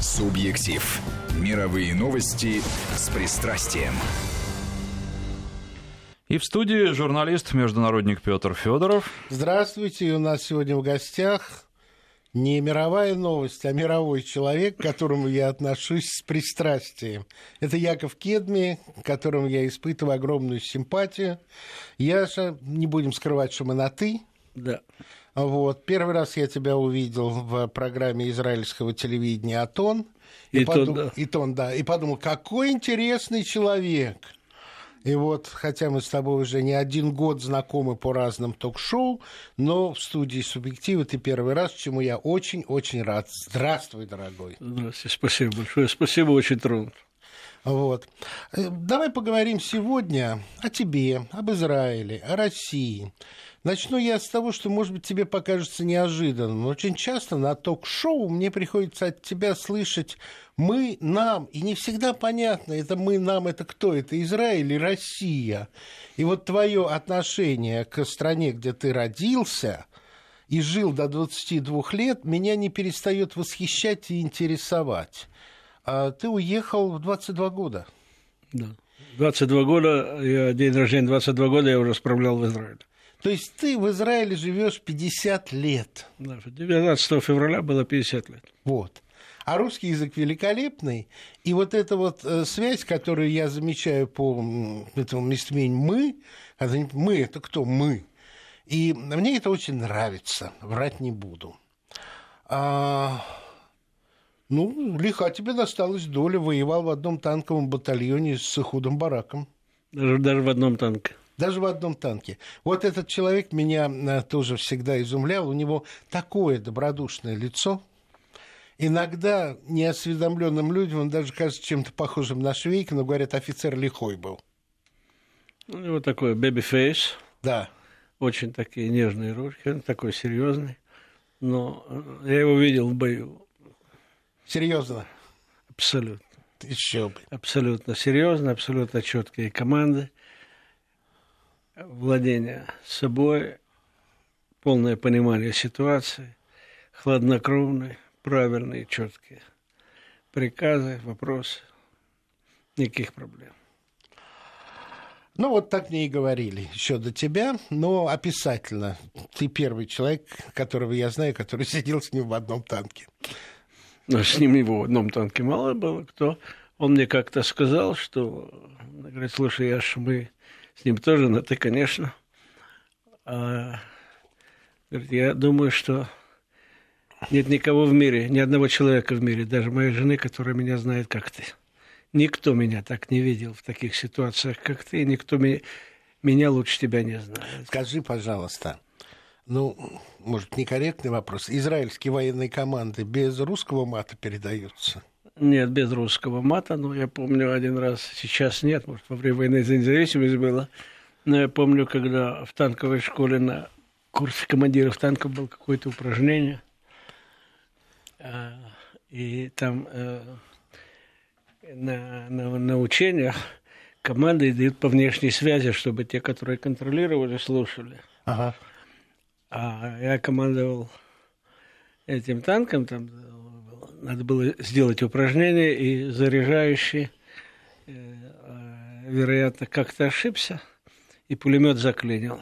Субъектив. Мировые новости с пристрастием. И в студии журналист-международник Петр Федоров. Здравствуйте. У нас сегодня в гостях не мировая новость, а мировой человек, к которому я отношусь с пристрастием. Это Яков Кедми, к которому я испытываю огромную симпатию. Яша, не будем скрывать, что мы на «ты». Да. Вот. Первый раз я тебя увидел в программе израильского телевидения «Атон». И, и, подум... да. и тон, да. И подумал, какой интересный человек. И вот, хотя мы с тобой уже не один год знакомы по разным ток-шоу, но в студии «Субъектива» ты первый раз, чему я очень-очень рад. Здравствуй, дорогой. Здравствуйте, спасибо большое. Спасибо, очень тронут. Вот. Э, Давай поговорим сегодня о тебе, об Израиле, о России. Начну я с того, что, может быть, тебе покажется неожиданным, очень часто на ток-шоу мне приходится от тебя слышать «мы», «нам», и не всегда понятно, это «мы», «нам» — это кто? Это Израиль или Россия? И вот твое отношение к стране, где ты родился и жил до 22 лет, меня не перестает восхищать и интересовать. А ты уехал в 22 года. Да. 22 года, я, день рождения 22 года я уже справлял в Израиле. То есть ты в Израиле живешь 50 лет. Да, 19 февраля было 50 лет. Вот. А русский язык великолепный. И вот эта вот э, связь, которую я замечаю по этому местоимению «мы», «мы» — это кто? «Мы». И мне это очень нравится, врать не буду. А, ну, лиха тебе досталась доля, воевал в одном танковом батальоне с Эхудом Бараком. Даже, даже в одном танке. Даже в одном танке. Вот этот человек меня э, тоже всегда изумлял. У него такое добродушное лицо. Иногда неосведомленным людям он даже кажется чем-то похожим на Швейка, но говорят, офицер лихой был. У него такой baby face, Да. очень такие нежные ручки, он такой серьезный. Но э, я его видел в бою Серьезно. абсолютно. Еще бы. Абсолютно серьезно, абсолютно четкие команды, владение собой, полное понимание ситуации, хладнокровные, правильные, четкие приказы, вопросы, никаких проблем. Ну, вот так мне и говорили еще до тебя, но описательно. Ты первый человек, которого я знаю, который сидел с ним в одном танке. Но с ним его в одном танке мало было кто. Он мне как-то сказал, что, говорит, слушай, Яш, мы с ним тоже на ты, конечно. А, говорит, я думаю, что нет никого в мире, ни одного человека в мире, даже моей жены, которая меня знает, как ты. Никто меня так не видел в таких ситуациях, как ты, никто меня, меня лучше тебя не знает. Скажи, пожалуйста, ну, может, некорректный вопрос. Израильские военные команды без русского мата передаются? Нет, без русского мата, но я помню один раз, сейчас нет, может, во время войны за независимость было, но я помню, когда в танковой школе на курсе командиров танков было какое-то упражнение, а, и там э, на, на, на учениях команды дают по внешней связи, чтобы те, которые контролировали, слушали. Ага. А я командовал этим танком, там надо было сделать упражнение, и заряжающий, э, э, вероятно, как-то ошибся, и пулемет заклинил.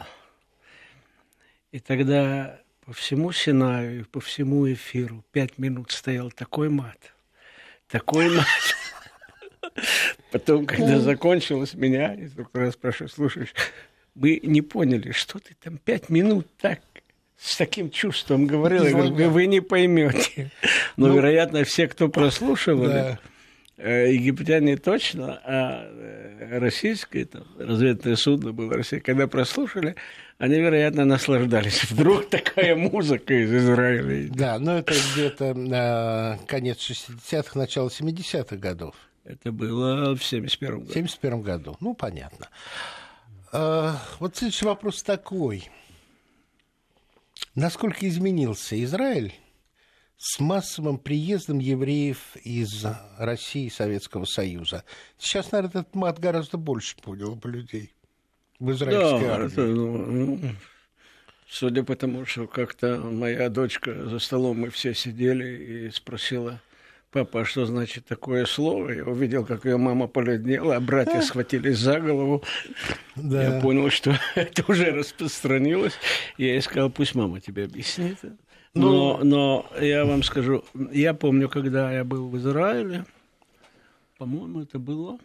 И тогда по всему Синаю, и по всему эфиру пять минут стоял такой мат, такой мат. Потом, когда закончилось, меня инструктор раз спрашивает, слушай, мы не поняли, что ты там пять минут так с таким чувством говорил, я говорю, вы, не поймете. Но, ну, вероятно, все, кто прослушивали, да. э, египтяне точно, а э, российское там, разведное судно было Россия, когда прослушали, они, вероятно, наслаждались. Вдруг такая музыка из Израиля. Да, но это где-то э, конец 60-х, начало 70-х годов. Это было в 71 году. В 71 году, ну, понятно. Вот следующий вопрос такой. Насколько изменился Израиль с массовым приездом евреев из России и Советского Союза? Сейчас, наверное, этот мат гораздо больше понял бы людей в израильской да, армии. Это, ну, судя по тому, что как-то моя дочка за столом, мы все сидели и спросила папа, а что значит такое слово? Я увидел, как ее мама поледнела, а братья схватились за голову. Да. Я понял, что это уже распространилось. Я ей сказал, пусть мама тебе объяснит. Но, ну, но я вам скажу, я помню, когда я был в Израиле, по-моему, это было,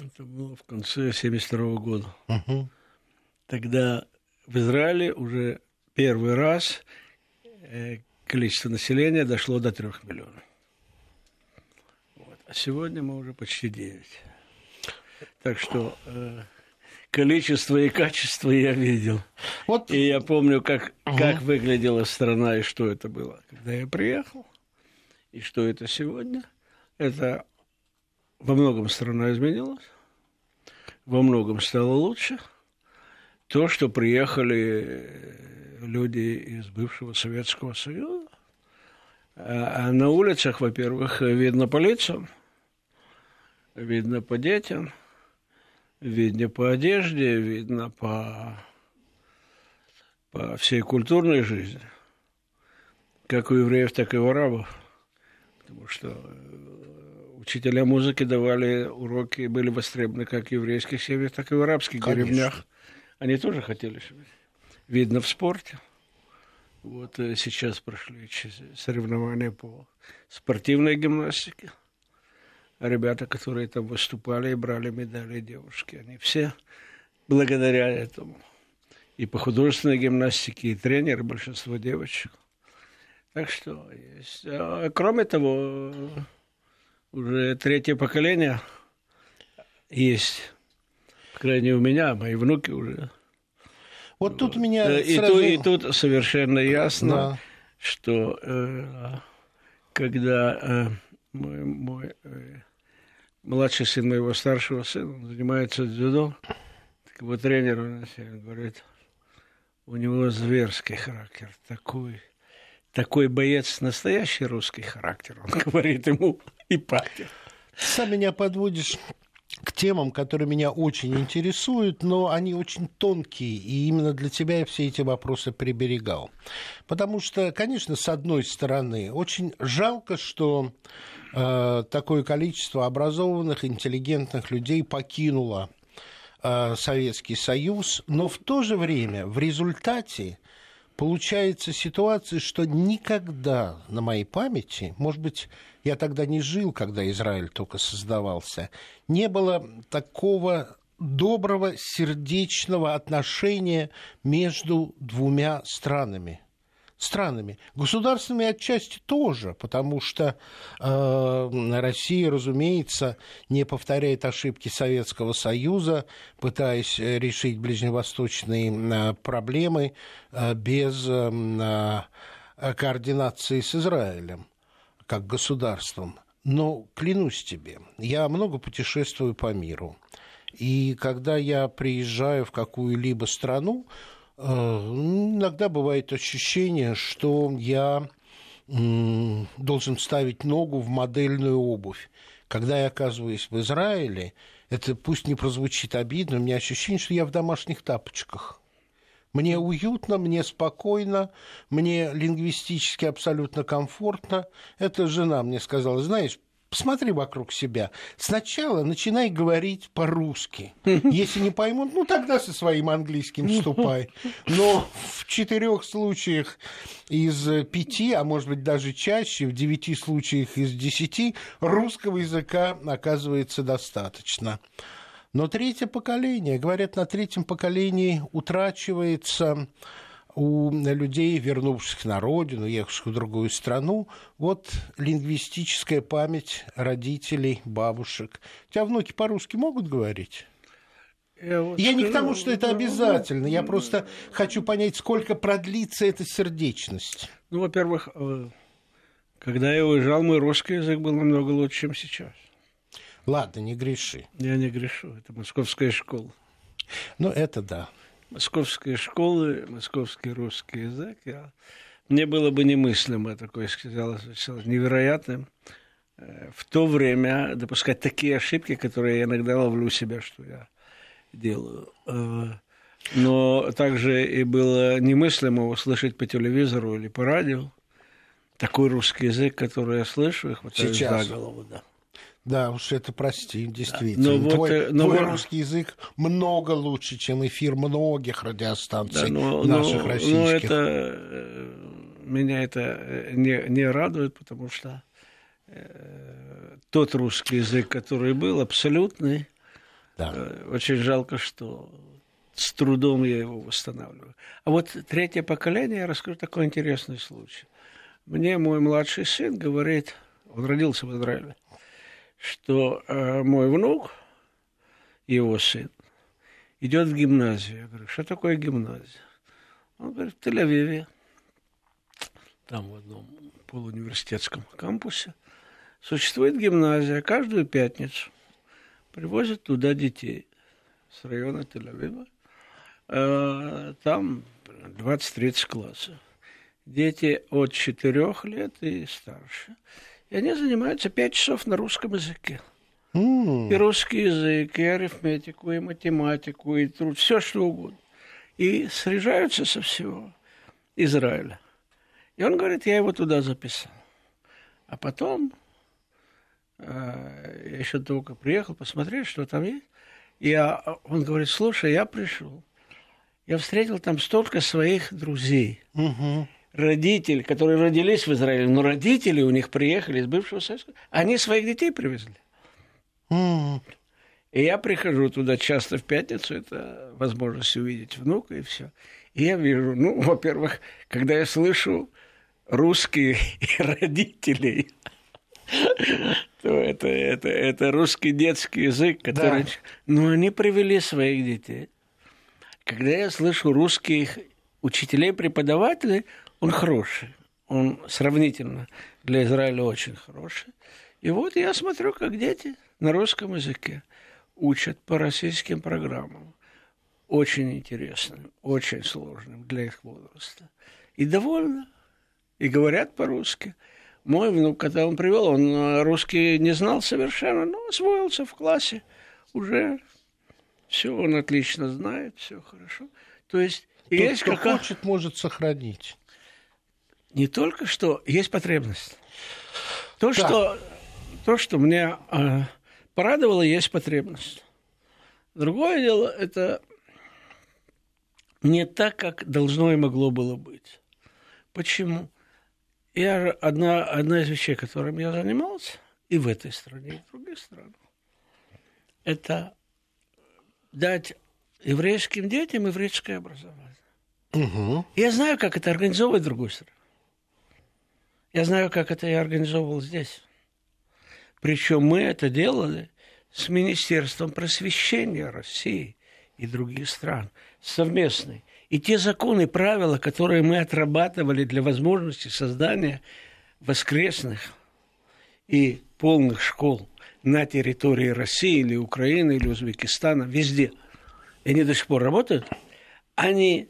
это было в конце 72 года. Угу. Тогда в Израиле уже первый раз э, количество населения дошло до трех миллионов. Вот. А сегодня мы уже почти 9. Так что э, количество и качество я видел. Вот. И я помню, как, угу. как выглядела страна и что это было, когда я приехал, и что это сегодня. Это во многом страна изменилась, во многом стало лучше. То, что приехали люди из бывшего Советского Союза. А, а на улицах, во-первых, видно по лицам, видно по детям, видно по одежде, видно по, по всей культурной жизни, как у евреев, так и у арабов. Потому что э, учителя музыки давали уроки, были востребованы как в еврейских семьях, так и в арабских Конечно. деревнях. Они тоже хотели, видно в спорте. Вот э, сейчас прошли соревнования по спортивной гимнастике. Ребята, которые там выступали и брали медали девушки, они все благодаря этому. И по художественной гимнастике, и тренеры, большинство девочек. Так что есть. А, кроме того, уже третье поколение есть. По крайней мере, у меня, мои внуки уже вот тут меня и, сразу... тут, и тут совершенно ясно, да. что э, когда э, мой, мой э, младший сын моего старшего сына занимается дзюдо, так его тренер он говорит, у него зверский характер, такой, такой боец, настоящий русский характер, он говорит ему и папе. Сам меня подводишь к темам, которые меня очень интересуют, но они очень тонкие, и именно для тебя я все эти вопросы приберегал. Потому что, конечно, с одной стороны, очень жалко, что э, такое количество образованных, интеллигентных людей покинуло э, Советский Союз, но в то же время в результате получается ситуация, что никогда на моей памяти, может быть, я тогда не жил, когда Израиль только создавался, не было такого доброго сердечного отношения между двумя странами странами. Государственными отчасти тоже, потому что э, Россия, разумеется, не повторяет ошибки Советского Союза, пытаясь решить ближневосточные э, проблемы э, без э, координации с Израилем как государством. Но клянусь тебе, я много путешествую по миру. И когда я приезжаю в какую-либо страну, э, иногда бывает ощущение, что я должен ставить ногу в модельную обувь. Когда я оказываюсь в Израиле, это пусть не прозвучит обидно, у меня ощущение, что я в домашних тапочках. Мне уютно, мне спокойно, мне лингвистически абсолютно комфортно. Эта жена мне сказала, знаешь, посмотри вокруг себя. Сначала начинай говорить по-русски. Если не поймут, ну тогда со своим английским вступай. Но в четырех случаях из пяти, а может быть даже чаще, в девяти случаях из десяти русского языка оказывается достаточно. Но третье поколение, говорят, на третьем поколении утрачивается у людей, вернувшихся на родину, ехавших в другую страну, вот лингвистическая память родителей, бабушек. У тебя внуки по-русски могут говорить? Я, вот я не к тому, что это обязательно. Я просто хочу понять, сколько продлится эта сердечность. Ну, во-первых, э, когда я уезжал, мой русский язык был намного лучше, чем сейчас. Ладно, не греши. Я не грешу, это московская школа. Ну, это да. Московская школа, московский русский язык. Я... Мне было бы немыслимо такое, сказалось, невероятным э, в то время допускать такие ошибки, которые я иногда ловлю себя, что я делаю. Э, но также и было немыслимо услышать по телевизору или по радио такой русский язык, который я слышу, Сейчас. голову, да. Да, уж это прости, действительно. Но вот, твой э, но твой вот- русский язык много лучше, чем эфир многих радиостанций Да, но, наших но- российских. но это э, меня это э, не, не радует, потому что э, тот русский язык, который был, абсолютный, Да. э, очень жалко, что с трудом я его восстанавливаю. А вот третье поколение, я расскажу такой интересный случай. Мне мой младший сын говорит, он родился в Израиле, что э, мой внук, его сын, идет в гимназию. Я говорю, что такое гимназия? Он говорит, в Тель-Авиве, там в одном полууниверситетском кампусе, существует гимназия. Каждую пятницу привозят туда детей с района Тель-Авива. Э, Там 20-30 классов. Дети от 4 лет и старше. И они занимаются 5 часов на русском языке. М, И русский язык, и арифметику, и математику, и труд, все что угодно. И срежаются со всего Израиля. И он говорит, я его туда записал. А потом э, я еще только приехал посмотреть, что там есть. И я, он говорит, слушай, я пришел. Я встретил там столько своих друзей, мгм. Родители, которые родились в Израиле, но родители у них приехали из бывшего Советского. Они своих детей привезли. М, И я прихожу туда часто в пятницу, это возможность увидеть внука и все. И я вижу, ну, во-первых, когда я слышу русские родителей, то это, это, это русский детский язык, который... Да. Но они привели своих детей. Когда я слышу русских учителей, преподавателей, он хороший. Он сравнительно для Израиля очень хороший. И вот я смотрю, как дети на русском языке учат по российским программам. Очень интересным, очень сложным для их возраста. И довольны. И говорят по-русски. Мой внук, когда он привел, он э, русский не знал совершенно, но освоился в классе. Уже все он отлично знает, все хорошо. То есть Тот, есть кто какая- хочет, может сохранить. не только что есть потребность. То, Да. что, то, что меня э, порадовало, есть потребность. Другое дело, это не так, как должно и могло было быть. Почему? Я, одна, одна из вещей, которым я занимался, и в этой стране, и в других странах, это дать еврейским детям еврейское образование. Мгм. Я знаю, как это организовывать в другой стране. Я знаю, как это я организовывал здесь. Причем мы это делали с Министерством просвещения России и других стран, совместный. И те законы правила, которые мы отрабатывали для возможности создания воскресных и полных школ на территории России или Украины или Узбекистана, везде, и они до сих пор работают, они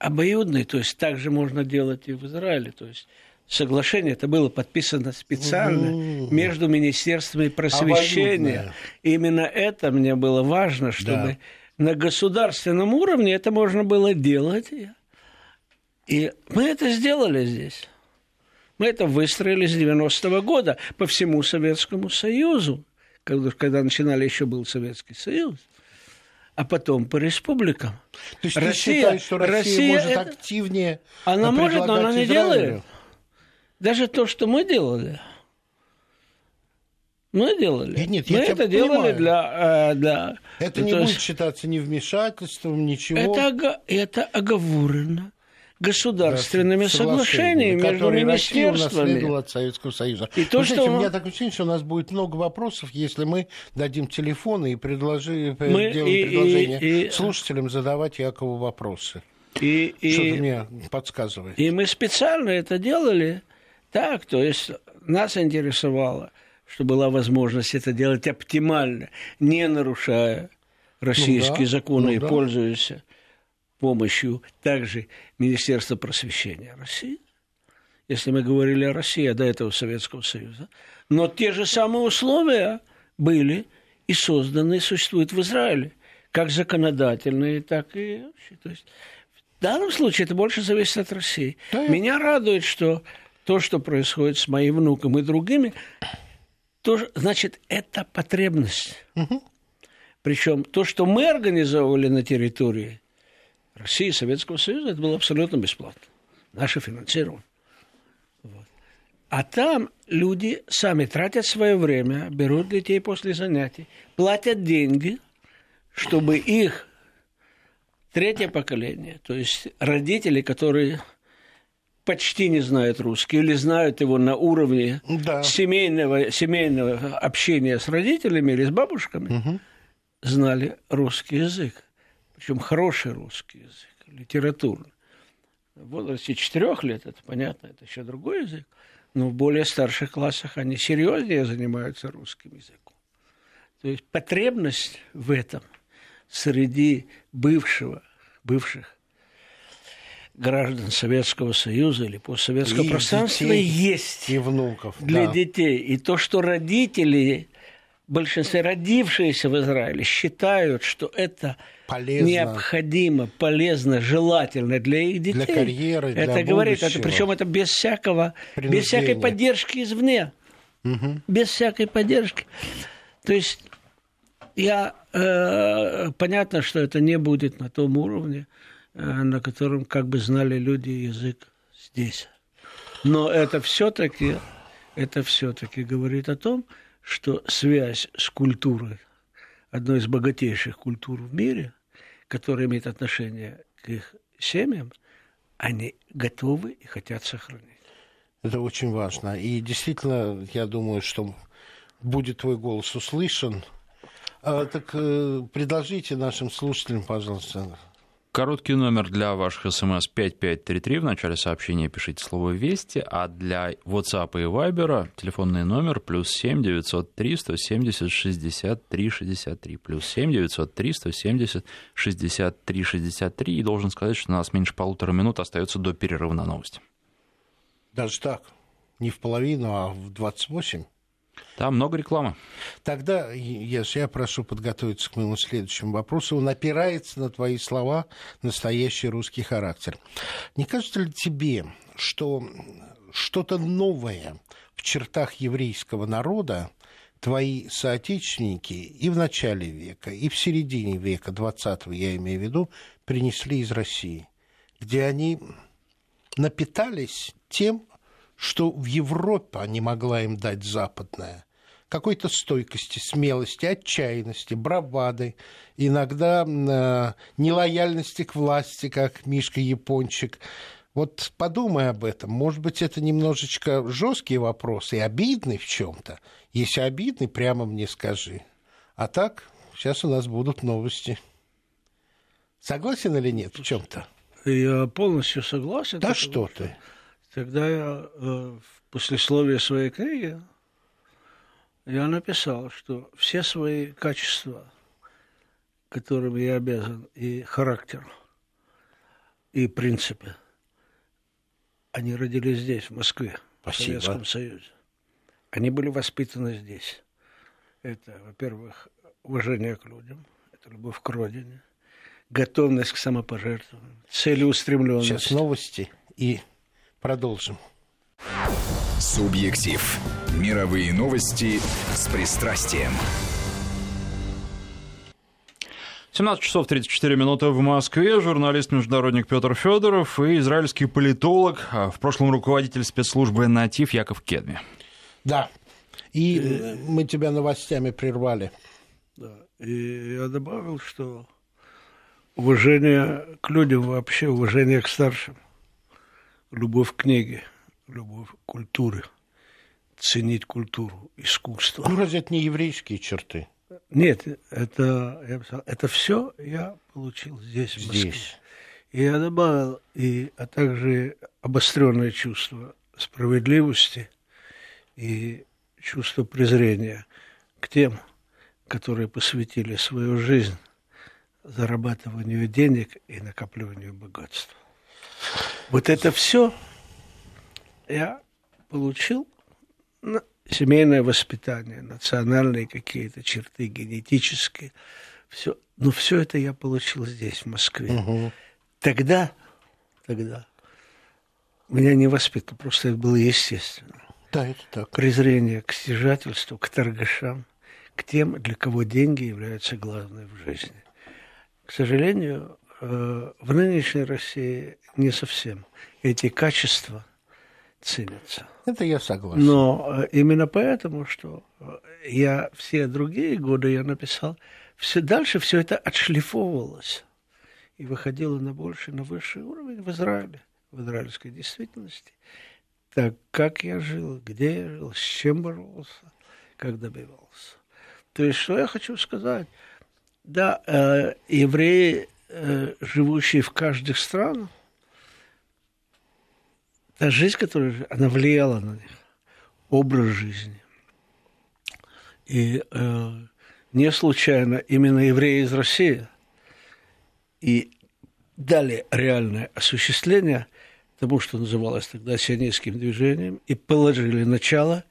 обоюдный, то есть так же можно делать и в Израиле. То есть соглашение это было подписано специально между министерствами просвещения. Обоюдное. Именно это мне было важно, чтобы на государственном уровне это можно было делать. И мы это сделали здесь. Мы это выстроили с 90-го года по всему Советскому Союзу, когда начинали еще был Советский Союз, а потом по республикам. То есть ты Россия- считаешь, что Россия, Россия может это- активнее Она может, но она не Израилю? делает. Даже то, что мы делали. Мы делали. Нет, нет, я мы тебя это делали понимаю. для, э, для... Это не будет есть считаться ни вмешательством, ничего. это, это оговорено государственными Соглашениями, между Россия министерствами. унаследовала от Советского Союза. И то, Вы знаете, что- у меня такое ощущение, что у нас будет много вопросов, если мы дадим телефоны и предложи, Мы сделаем и- и- предложение и- слушателям задавать Якову вопросы. И, и- Что-то мне подсказывает. И мы специально это делали так, то есть нас интересовало, что была возможность это делать оптимально, не нарушая российские да, законы ну и да. пользуясь помощью также Министерства просвещения России, если мы говорили о России, а до этого Советского Союза. Но те же самые условия были и созданы, и существуют в Израиле, как законодательные, так и вообще. То есть в данном случае это больше зависит от России. Да, Меня радует, что то, что происходит с моим внуком и другими, тоже, значит, это потребность. Угу. Причем то, что мы организовывали на территории России и Советского Союза, это было абсолютно бесплатно. Наше финансирование. Вот. А там люди сами тратят свое время, берут детей после занятий, платят деньги, чтобы их третье поколение, то есть родители, которые почти не знают русский или знают его на уровне да. семейного, семейного общения с родителями или с бабушками, угу. знали русский язык. Причем хороший русский язык, литературный. В возрасте четырех лет, это понятно, это еще другой язык, но в более старших классах они серьезнее занимаются русским языком. То есть потребность в этом среди бывшего, бывших граждан Советского Союза или постсоветского и пространства детей, есть и внуков для да. детей. И то, что родители, большинство родившиеся в Израиле, считают, что это полезно. необходимо, полезно, желательно для их детей. Для карьеры, для Это говорит, это, причем это без всякого, без всякой поддержки извне. Угу. Без всякой поддержки. То есть я э, понятно, что это не будет на том уровне, Э, на котором как бы знали люди язык здесь. Но это все-таки это все-таки говорит о том, что связь с культурой, одной из богатейших культур в мире, которая имеет отношение к их семьям, они готовы и хотят сохранить. Это очень важно. И действительно, я думаю, что будет твой голос услышан. А, так э, предложите нашим слушателям, пожалуйста, Короткий номер для ваших смс 5533. В начале сообщения пишите слово «Вести», а для WhatsApp и Viber телефонный номер плюс 7 903 170 63 63. Плюс 7 903 170 63 63. И должен сказать, что у нас меньше полутора минут остается до перерыва на новости. Даже так? Не в половину, а в 28? Там много рекламы. Тогда, Еш, я прошу подготовиться к моему следующему вопросу. Он опирается на твои слова «настоящий русский характер». Не кажется ли тебе, что что-то новое в чертах еврейского народа твои соотечественники и в начале века, и в середине века, 20-го, я имею в виду, принесли из России, где они напитались тем, что в Европе не могла им дать западная. Какой-то стойкости, смелости, отчаянности, бравады, иногда э, нелояльности к власти, как Мишка Япончик. Вот подумай об этом. Может быть, это немножечко жесткий вопрос и обидный в чем-то. Если обидный, прямо мне скажи. А так, сейчас у нас будут новости. Согласен или нет в чем-то? Я полностью согласен. Да что ты? Тогда я э, в послесловии своей книги я написал, что все свои качества, которыми я обязан, и характер, и принципы, они родились здесь, в Москве, Спасибо. в Советском Союзе. Они были воспитаны здесь. Это, во-первых, уважение к людям, это любовь к родине, готовность к самопожертвованию, целеустремленность. Сейчас новости и Продолжим. Субъектив. Мировые новости с пристрастием. 17 часов 34 минуты в Москве. Журналист-международник Петр Федоров и израильский политолог, а в прошлом руководитель спецслужбы «Натив» Яков Кедми. Да. И э, мы тебя новостями прервали. Да. И я добавил, что уважение к людям вообще, уважение к старшим – любовь к книге, любовь к культуре, ценить культуру, искусство. Ну, разве это не еврейские черты? Нет, это, я писал, это все я получил здесь, в Москве. Здесь. И я добавил, и, а также обостренное чувство справедливости и чувство презрения к тем, которые посвятили свою жизнь зарабатыванию денег и накапливанию богатства. Вот это все я получил на семейное воспитание, национальные какие-то черты, генетические. Все. Но все это я получил здесь, в Москве. Угу. Тогда, тогда меня не воспитывал, просто это было естественно. Да, это так. Презрение к стяжательству, к торгашам, к тем, для кого деньги являются главной в жизни. К сожалению, э, в нынешней России не совсем эти качества ценятся. Это я согласен. Но э, именно поэтому, что э, я все другие годы я написал, все дальше все это отшлифовывалось и выходило на больший, на высший уровень в Израиле, в израильской действительности. Так как я жил, где я жил, с чем боролся, как добивался. То есть, что я хочу сказать? Да, э, евреи, э, живущие в каждых странах, та жизнь, которая она влияла на них, образ жизни. И э, не случайно именно евреи из России и дали реальное осуществление тому, что называлось тогда сионистским движением, и положили начало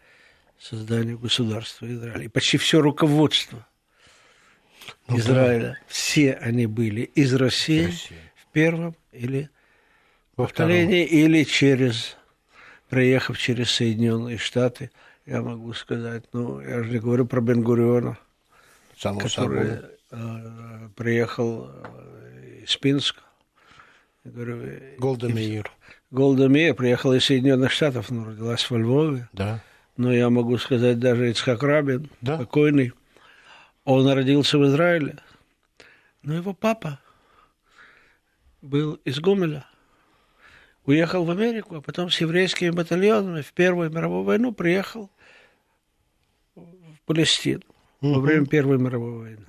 созданию государства Израиля. И почти все руководство ну, Израиля, да. все они были из России, Россия. в первом или поколении, или через, проехав через Соединенные Штаты, я могу сказать, ну, я же не говорю про Бенгуриона, который э, приехал э, из Пинска. говорю, Голдемейр. Голдемейр приехала из Соединенных Штатов, но родилась во Львове. Да. Но я могу сказать, даже Ицхак Рабин, да. покойный, он родился в Израиле. Но его папа был из Гомеля. Уехал в Америку, а потом с еврейскими батальонами в Первую мировую войну приехал в Палестину угу. во время Первой мировой войны.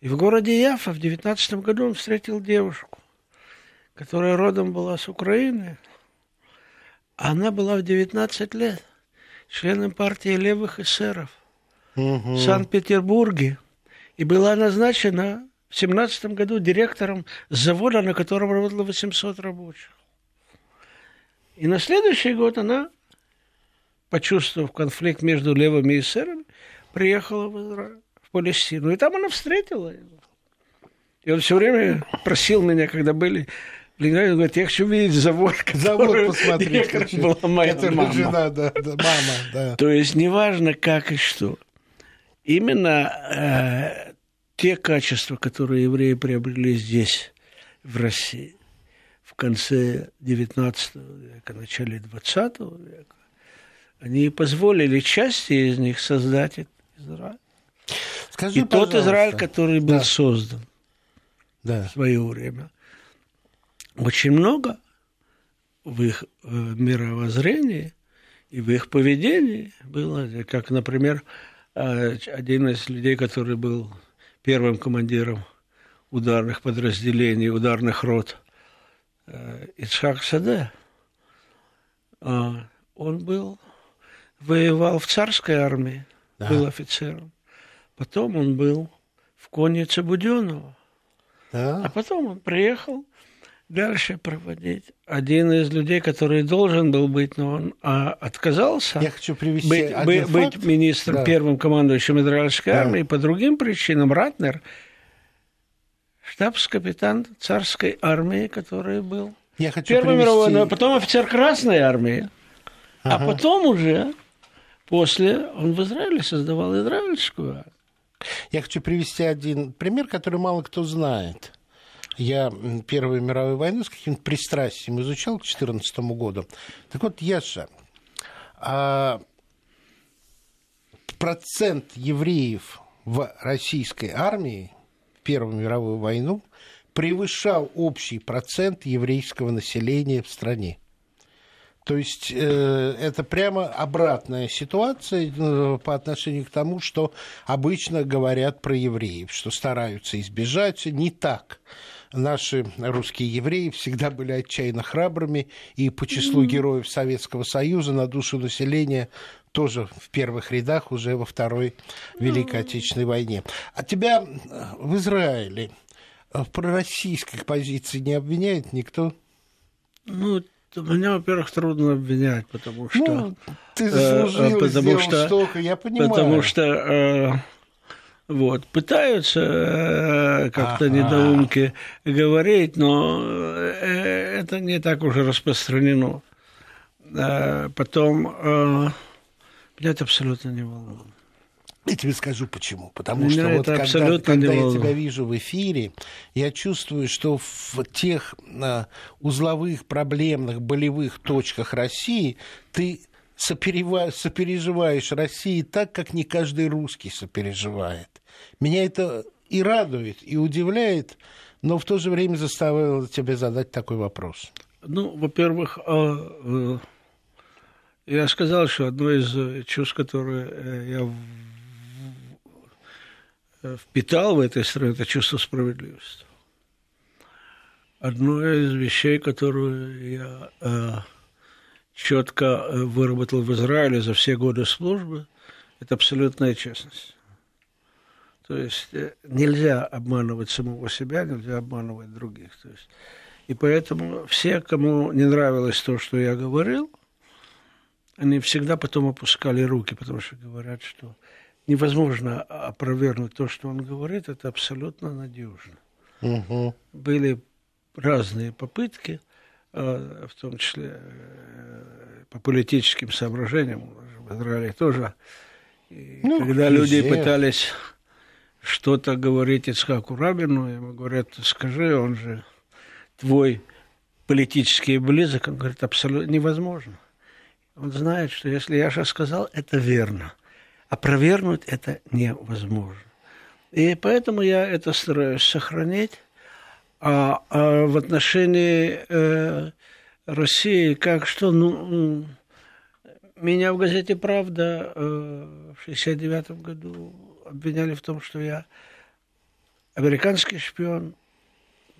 И в городе Яфа в 19 году он встретил девушку, которая родом была с Украины. Она была в 19 лет членом партии левых эсеров угу. в Санкт-Петербурге и была назначена в 17 году директором завода, на котором работало 800 рабочих. И на следующий год она, почувствовав конфликт между левыми и эсерами, приехала в Израиль, в Палестину. И там она встретила его. И он все время просил меня, когда были Ленинграде, говорит, я хочу видеть завод, завод посмотреть, хочу, была моя мама. Жена, да, да, мама, да. То есть неважно как и что. Именно э, те качества, которые евреи приобрели здесь, в России, конце XIX века, начале XX века, они позволили части из них создать Израиль. Скажи, и тот Израиль, который был да. создан да. в свое время, очень много в их э, мировоззрении и в их поведении было, как, например, э, один из людей, который был первым командиром ударных подразделений, ударных рот, Ицхак Саде, он был, воевал в царской армии, да. был офицером. Потом он был в коннице Буденова. Да. А потом он приехал дальше проводить. Один из людей, который должен был быть, но он а, отказался Я хочу привести быть, один быть, быть министром, да. первым командующим израильской да. армии. По другим причинам Ратнер, штабс-капитан царской армии, который был Я хочу Первой привести... мировой, но потом офицер Красной армии. А ага. А потом уже После он в Израиле создавал израильскую армию. Я хочу привести один пример, который мало кто знает. Я Первую мировую войну с каким-то пристрастием изучал к 2014 году. Так вот, Яша, а процент евреев в российской армии Первую мировую войну превышал общий процент еврейского населения в стране. То есть э, это прямо обратная ситуация э, по отношению к тому, что обычно говорят про евреев, что стараются избежать. Не так. Наши русские евреи всегда были отчаянно храбрыми, и по числу героев Советского Союза на душу населения тоже в первых рядах уже во Второй Великой Отечественной войне. А тебя э, в Израиле в пророссийской позиции не обвиняет никто? Ну, меня, во-первых, трудно обвинять, потому что... Ну, ты заслужил, э, потому что, столько, я понимаю. Потому что э, вот, пытаются э, как-то ага. недоумки говорить, но э, это не так уже распространено. э, потом э, меня это абсолютно не волнует. Я тебе скажу почему. Потому Меня что вот когда, когда я тебя вижу в эфире, я чувствую, что в тех а, узловых, проблемных, болевых точках России ты сопереживаешь России так, как не каждый русский сопереживает. Меня это и радует, и удивляет, но в то же время заставило тебе задать такой вопрос. Ну, во-первых, э, э, я сказал, что одно из э, чувств, которые э, я э, впитал в этой стране, это чувство справедливости. Одно из вещей, которую я э, четко выработал в Израиле за все годы службы, это абсолютная честность. То есть нельзя обманывать самого себя, нельзя обманывать других. То есть, и поэтому все, кому не нравилось то, что я говорил, они всегда потом опускали руки, потому что говорят, что невозможно опровергнуть то, что он говорит, это абсолютно надежно. Мгм. Были разные попытки, э, в том числе э, по политическим соображениям, в Израиле тоже. И Ну, когда люди везде. пытались что-то говорить Ицхаку Рабину, ему говорят, скажи, он же твой политический близок, он говорит, абсолютно невозможно. Он знает, что если я сейчас сказал, это верно. Опровергнуть это невозможно. И поэтому я это стараюсь сохранить. А, а в отношении э, России, как что, ну, меня в газете «Правда» э, в 69 году обвиняли в том, что я американский шпион,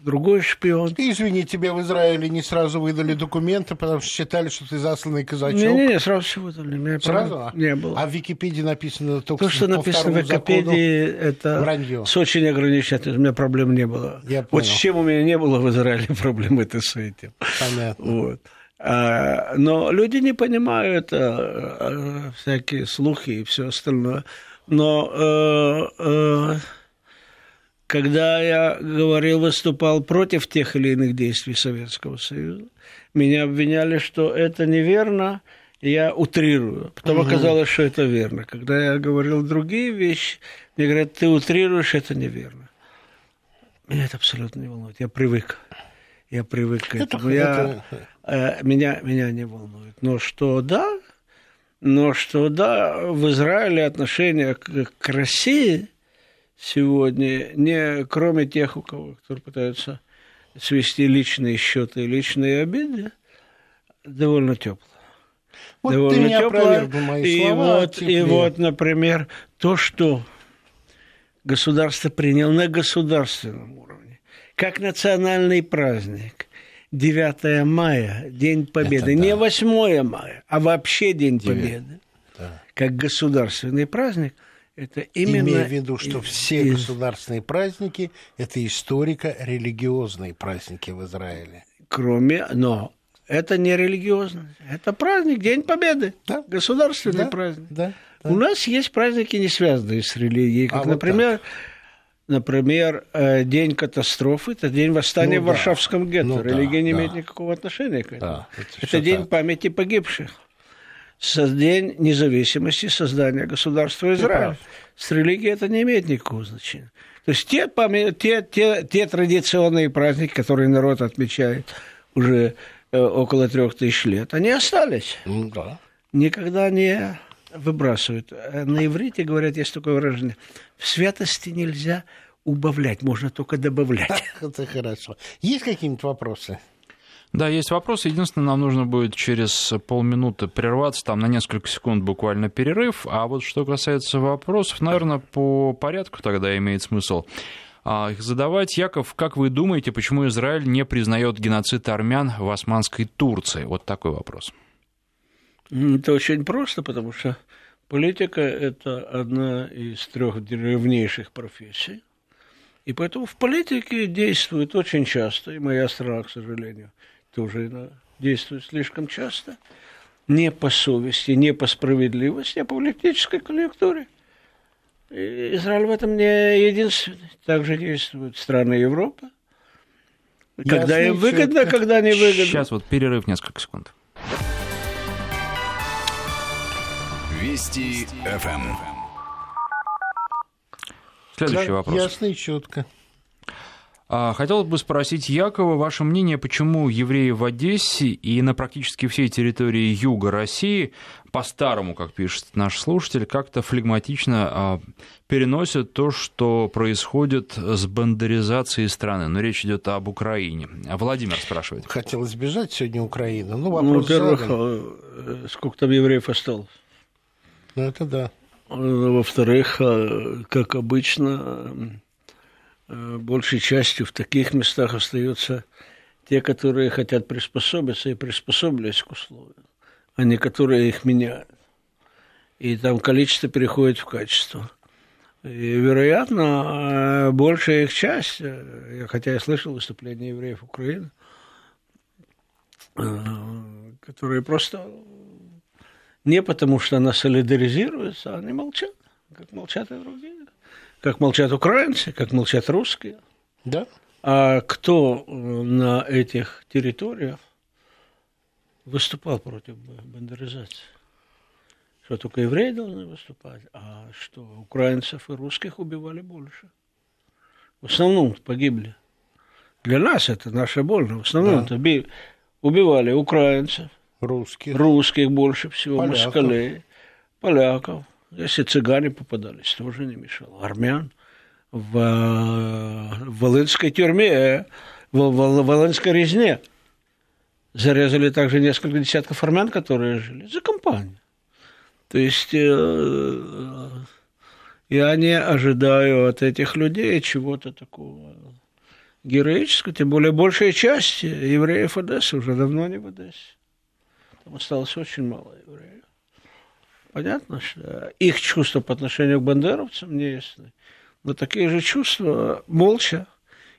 другой шпион. Извини, тебе в Израиле не сразу выдали документы, потому что считали, что ты засланный казачок. Не-не-не, сразу все выдали. Меня Сразу? прав- Не было. А в Википедии написано только То, что написано в. Википедии, это вранье. с очень ограниченным. У меня проблем не было. Я вот понял. с чем у меня не было в Израиле проблем, это с этим. Понятно. Вот. А, но люди не понимают а, а, всякие слухи и все остальное. Но э, э, когда я говорил, выступал против тех или иных действий Советского Союза, меня обвиняли, что это неверно, я утрирую. Потом оказалось, что это верно. Когда я говорил другие вещи, мне говорят, ты утрируешь, это неверно. Меня это абсолютно не волнует. Я привык. Я привык к Это- этому. Я, это- э, меня, меня не волнует. Но что да, но что да, в Израиле отношение к, к России сегодня, не кроме тех, у кого которые пытаются свести личные счеты и личные обиды, довольно тепло. Вот довольно тепло. мои и слова, вот, теплее. и вот, например, то, что государство приняло на государственном уровне, как национальный праздник. 9 мая, День Победы. Это да. Не 8 мая, а вообще День Девять. Победы. Да. Как государственный праздник. Это именно... Имея в виду, что из- все из- государственные праздники – это историко-религиозные праздники в Израиле. Кроме... Но это не религиозно. Это праздник, День Победы. Да. Государственный Да, праздник. Да, да. У нас есть праздники, не связанные с религией, как, А, вот например, например, э, День катастрофы, это День восстания Ну в да. Варшавском гетто. Ну да, Религия не да. имеет никакого отношения к этому. Да, это это День так. памяти погибших. День независимости, создания государства Израиль. С религией это не имеет никакого значения. То есть те, те, те, те традиционные праздники, которые народ отмечает уже э, около трех тысяч лет, они остались Ну, да. никогда не выбрасывают. Э, На иврите говорят, есть такое выражение, в святости нельзя убавлять, можно только добавлять. Это хорошо. Есть какие-нибудь вопросы? Да, есть вопрос. Единственное, нам нужно будет через полминуты прерваться, там на несколько секунд буквально перерыв. А вот что касается вопросов, наверное, по порядку тогда имеет смысл а, их задавать. Яков, как вы думаете, почему Израиль не признает геноцид армян в Османской Турции? Вот такой вопрос. Это очень просто, потому что политика – это одна из трех древнейших профессий. И поэтому в политике действует очень часто, и моя страна, к сожалению, тоже она действует слишком часто, не по совести, не по справедливости, а по политической конъюнктуре. И Израиль в этом не единственный. Также действуют страны Европы. Когда и им выгодно, чётко. когда не выгодно. Сейчас вот перерыв несколько секунд. Вести ФМ. Следующий Да, вопрос. Ясно и четко. А, Хотелось бы спросить Якова, ваше мнение, почему евреи в Одессе и на практически всей территории юга России, по-старому, как пишет наш слушатель, как-то флегматично а, переносят то, что происходит с бандеризацией страны. Но речь идет об Украине. А Владимир спрашивает. Хотел избежать сегодня Украины. Ну, Ну, вопрос во-первых, задан. э, сколько там евреев осталось? Ну, это да. Во-вторых, как обычно, большей частью в таких местах остаются те, которые хотят приспособиться и приспособились к условиям, а не которые их меняют. И там количество переходит в качество. И, вероятно, э, большая их часть, э, хотя я слышал выступления евреев Украины, э, которые просто не потому, что она солидаризируется, они молчат, как молчат и другие. Как молчат украинцы, как молчат русские. Да? А кто э, на этих территориях выступал против бандеризации? Что только евреи должны выступать, а что украинцев и русских убивали больше. В основном погибли. Для нас это наша боль, в основном это би- убивали украинцев, Русские. русских больше всего, Поляков. москалей, поляков. Если цыгане попадались, тоже не мешало. Армян в, э, Волынской тюрьме, в, в Волынской резне зарезали также несколько десятков армян, которые жили за компанию. То есть э, я не ожидаю от этих людей чего-то такого героического, тем более большая часть евреев Одессы уже давно не в Одессе. Там осталось очень мало евреев. Понятно, что их чувства по отношению к бандеровцам не ясны. Но такие же чувства молча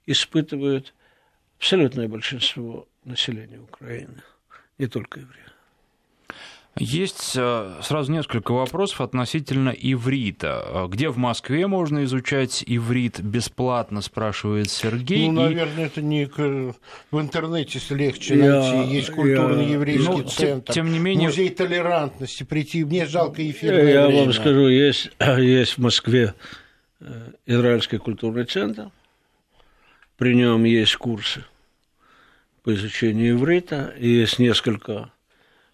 испытывают абсолютное большинство населения Украины, не только евреи. Есть э, сразу несколько вопросов относительно иврита. Э, Где в Москве можно изучать иврит бесплатно, спрашивает Сергей. Ну, И- наверное, это не в интернете легче Я- найти. Есть культурный я- еврейский Ну, центр. тем не менее- Музей толерантности. Прийти. Мне жалко эфирное Я время. вам скажу, есть, есть в Москве э, Израильский культурный центр. При нем есть курсы по изучению иврита. И есть несколько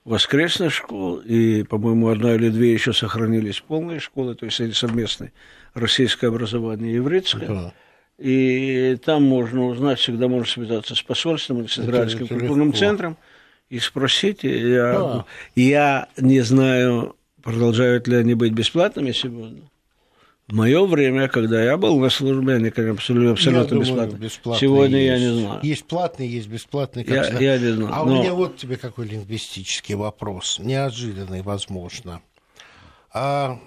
воскресных школ. И, по-моему, одна или две еще сохранились полные школы. То есть они совместные. Российское образование и ивритское. Да. И там можно узнать, всегда можно связаться с посольством или с Израильским это культурным легко. центром и спросить. Я, Да. я не знаю, продолжают ли они быть бесплатными сегодня. В мое время, когда я был на службе, они, конечно, абсолютно, Я думаю, бесплатно. Сегодня я есть. не знаю. Есть платные, есть бесплатные. как Я- я не знаю, А у но- меня вот тебе какой лингвистический вопрос. Неожиданный, возможно. А,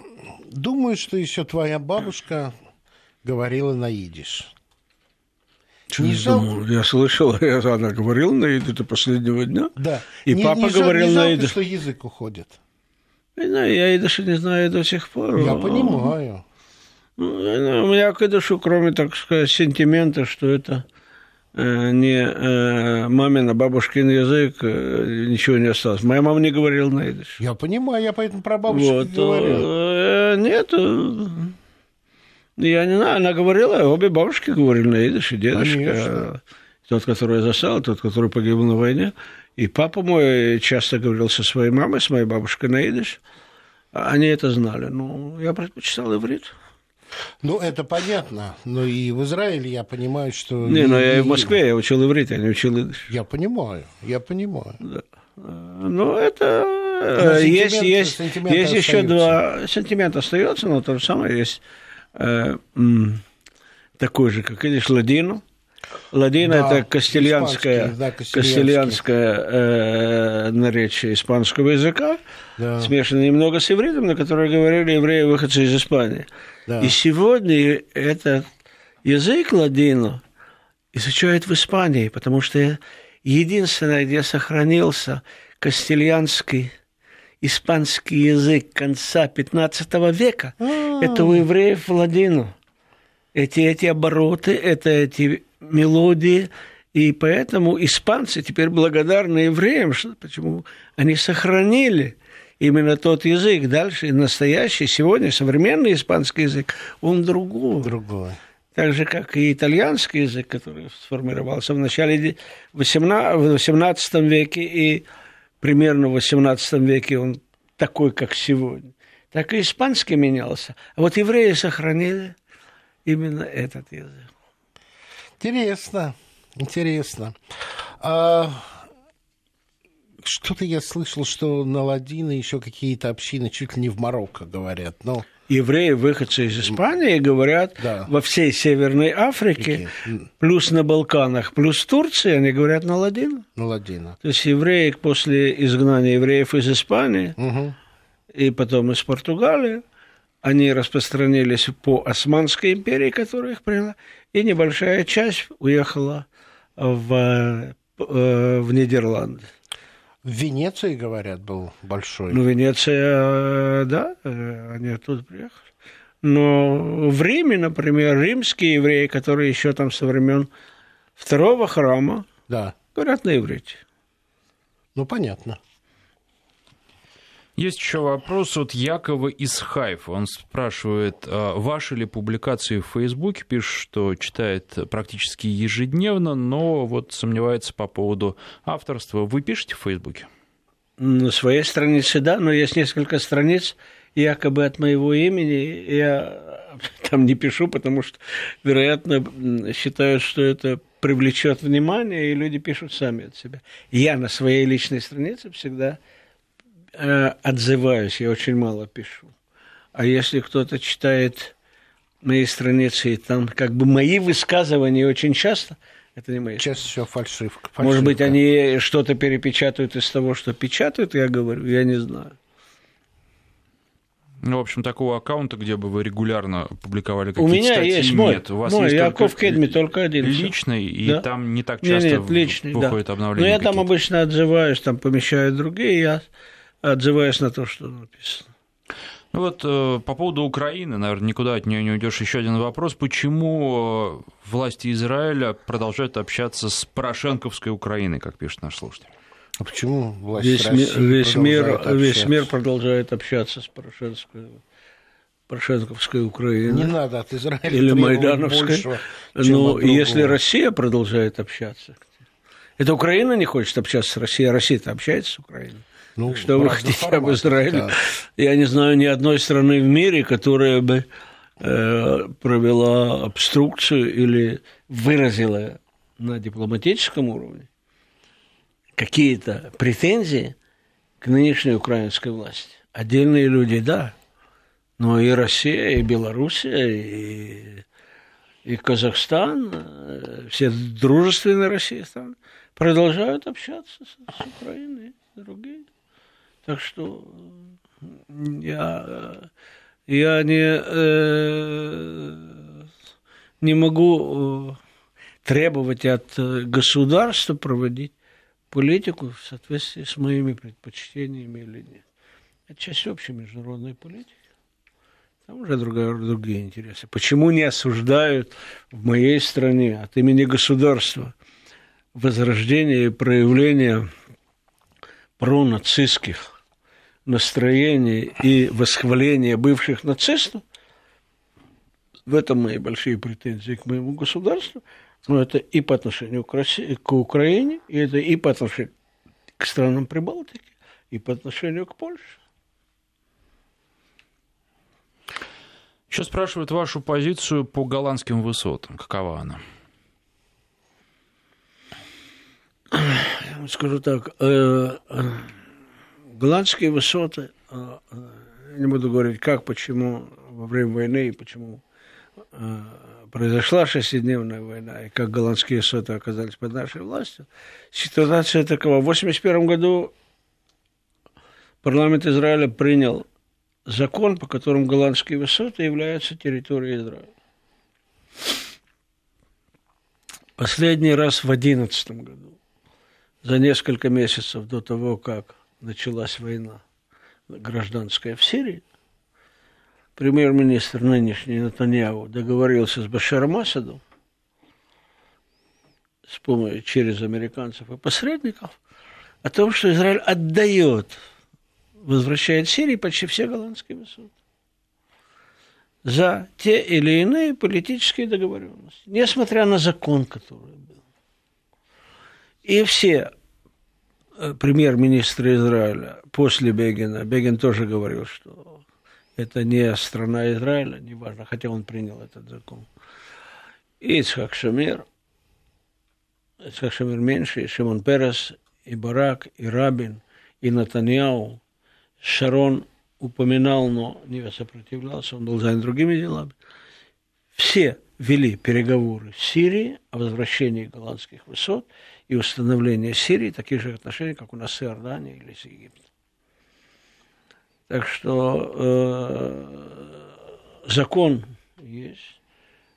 думаю, что еще твоя бабушка говорила на идиш. Чё не я жалко? думал? Я слышал, я- она говорила на идиш до последнего дня. Да. И Не- папа не говорил не на жалко, идиш. что язык уходит. Знаю, я идиш не знаю до сих пор. Я но- понимаю. Ну, У меня к душу, кроме, так сказать, сентимента, что это э, не э, мамин, а бабушкин язык, э, ничего не осталось. Моя мама не говорила на идиш. Я понимаю, я поэтому про бабушку Вот, говорю. э, нет, я не знаю, она говорила, обе бабушки говорили на идиш, и дедушка. Конечно. Тот, который застал, тот, который погиб на войне. И папа мой часто говорил со своей мамой, с моей бабушкой на идиш. Они это знали. Ну, я предпочитал иврит. Ну, это понятно. Но и в Израиле я понимаю, что... Не, но я и в Москве, я учил иврит, я не учил идиш. Я понимаю, я понимаю. Ну, это Но э, есть, есть, есть еще остается. два сентимента остается, но то же самое есть э, такой же, как видишь, ладину. Ладина Да, это кастильянское, да, кастильянское э, наречие испанского языка, Да. смешанное немного с ивритом, на которое говорили евреи, выходцы из Испании. Да. И сегодня этот язык ладину изучают в Испании, потому что единственное, где сохранился кастильянский испанский язык конца 15 века, это у евреев в ладину. Эти, эти обороты, это эти мелодии, и поэтому испанцы теперь благодарны евреям, что, почему они сохранили именно тот язык. Дальше настоящий, сегодня современный испанский язык, он другой. Другой. Так же, как и итальянский язык, который сформировался в начале XVIII веке и примерно в XVIII веке он такой, как сегодня. Так и испанский менялся. А вот евреи сохранили именно этот язык. Интересно, интересно. А, что-то я слышал, что на Ладина еще какие-то общины чуть ли не в Марокко говорят. Но... Евреи, выходцы из Испании, говорят да. во всей Северной Африке, Африке, плюс на Балканах, плюс Турции, они говорят на ладина. На ладина. То есть евреи после изгнания евреев из Испании угу. и потом из Португалии, они распространились по Османской империи, которая их приняла, и небольшая часть уехала в, э, в Нидерланды. В Венеции, говорят, был большой. Ну, Венеция, да, они оттуда приехали. Но в Риме, например, римские евреи, которые еще там со времен второго храма, да. говорят на иврите. Ну, понятно. Есть еще вопрос от Якова из Хайфа. Он спрашивает, «А ваши ли публикации в Фейсбуке, пишет, что читает практически ежедневно, но вот сомневается по поводу авторства. Вы пишете в Фейсбуке? На своей странице, да, но есть несколько страниц, якобы от моего имени. Я там не пишу, потому что, вероятно, считают, что это привлечет внимание, и люди пишут сами от себя. Я на своей личной странице всегда Э, отзываюсь, я очень мало пишу. А если кто-то читает мои страницы, и там как бы мои высказывания очень часто, это не мои. Часто все фальшивка, фальшивка. Может быть, они что-то перепечатают из того, что печатают, я говорю, я не знаю. Ну, в общем, такого аккаунта, где бы вы регулярно публиковали какие-то У меня статьи, есть мой, нет. У вас мой, есть Яков Кедми, только один. Личный, и да? там не так часто нет, нет, личный, выходит да. обновление. Но я там обычно отзываюсь, там помещаю другие, я отзываясь на то, что написано. Ну вот э, по поводу Украины, наверное, никуда от нее не уйдешь. Еще один вопрос: почему э, власти Израиля продолжают общаться с Порошенковской Украиной, как пишет наш слушатель? А почему власти весь, России весь мир, весь мир продолжает общаться с Порошенковской, Порошенковской Украиной? Не надо от Израиля или Майдановской. Большего, Но если Россия продолжает общаться, это Украина не хочет общаться с Россией, а Россия-то общается с Украиной. Ну, что вы хотите формат, об Израиле? Да. Я не знаю ни одной страны в мире, которая бы э, провела обструкцию или выразила на дипломатическом уровне какие-то претензии к нынешней украинской власти. Отдельные люди, да, но и Россия, и Белоруссия, и, и Казахстан, э, все дружественные России страны продолжают общаться с, с Украиной другие. Так что я, я не, э, не могу э, требовать от государства проводить политику в соответствии с моими предпочтениями или нет. Это часть общей международной политики. Там уже другая, другие интересы. Почему не осуждают в моей стране от имени государства возрождение и проявление пронацистских настроение и восхваление бывших нацистов, в этом мои большие претензии к моему государству, но это и по отношению к, России, к Украине, и это и по отношению к странам Прибалтики, и по отношению к Польше. Еще спрашивают вашу позицию по голландским высотам. Какова она? Скажу так. Э, э, Голландские высоты, а, а, не буду говорить как, почему во время войны и почему а, произошла шестидневная война, и как голландские высоты оказались под нашей властью. Ситуация такова. В 1981 году парламент Израиля принял закон, по которому голландские высоты являются территорией Израиля. Последний раз в 2011 году, за несколько месяцев до того, как началась война гражданская в Сирии, премьер-министр нынешний Натаньяу договорился с Башаром Асадом с помощью через американцев и посредников о том, что Израиль отдает возвращает Сирии почти все голландские высоты за те или иные политические договоренности, несмотря на закон, который был. И все э, премьер-министры Израиля после Бегина, Бегин тоже говорил, что это не страна Израиля, неважно, хотя он принял этот закон. И Ицхак Шамир, Ицхак Шамир меньше, и Шимон Перес, и Барак, и Рабин, и Натаньяу, Шарон упоминал, но не сопротивлялся, он был занят другими делами. Все вели переговоры с Сирией о возвращении голландских высот и установлении Сирии таких же отношений, как у нас с Иорданией или с Египтом. Так что э, закон есть,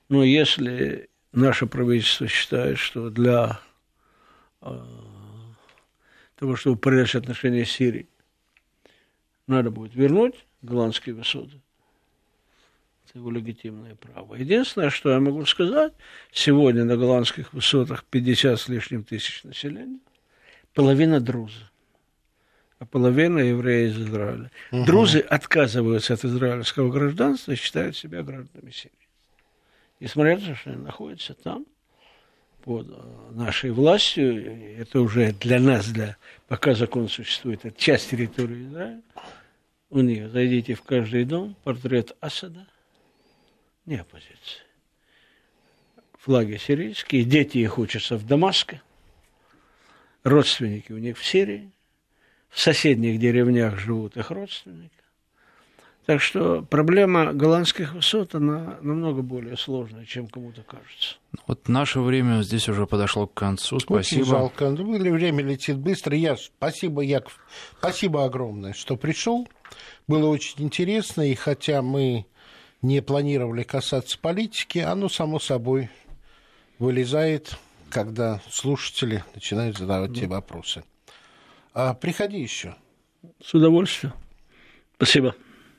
но если наше правительство считает, что для э, того, чтобы порядочь отношения с Сирией, надо будет вернуть голландские высоты. Его легитимное право. Единственное, что я могу сказать, сегодня на голландских высотах 50 с лишним тысяч населения, половина друзы, а половина евреи из Израиля. Угу. Друзы отказываются от израильского гражданства и считают себя гражданами Сирии. Несмотря на то, что они находятся там, под э, нашей властью, это уже для нас, для, пока закон существует, это часть территории Израиля, у них, зайдите в каждый дом, портрет Асада, не оппозиции. Флаги сирийские, дети их учатся в Дамаске, родственники у них в Сирии, в соседних деревнях живут их родственники. Так что проблема голландских высот, она намного более сложная, чем кому-то кажется. Вот наше время здесь уже подошло к концу. Спасибо. Очень жалко. Ну, время летит быстро. Я, спасибо, Яков. Спасибо огромное, что пришел. Было очень интересно. И хотя мы не планировали касаться политики, оно само собой вылезает, когда слушатели начинают задавать да. тебе вопросы. А, приходи еще. С удовольствием. Спасибо.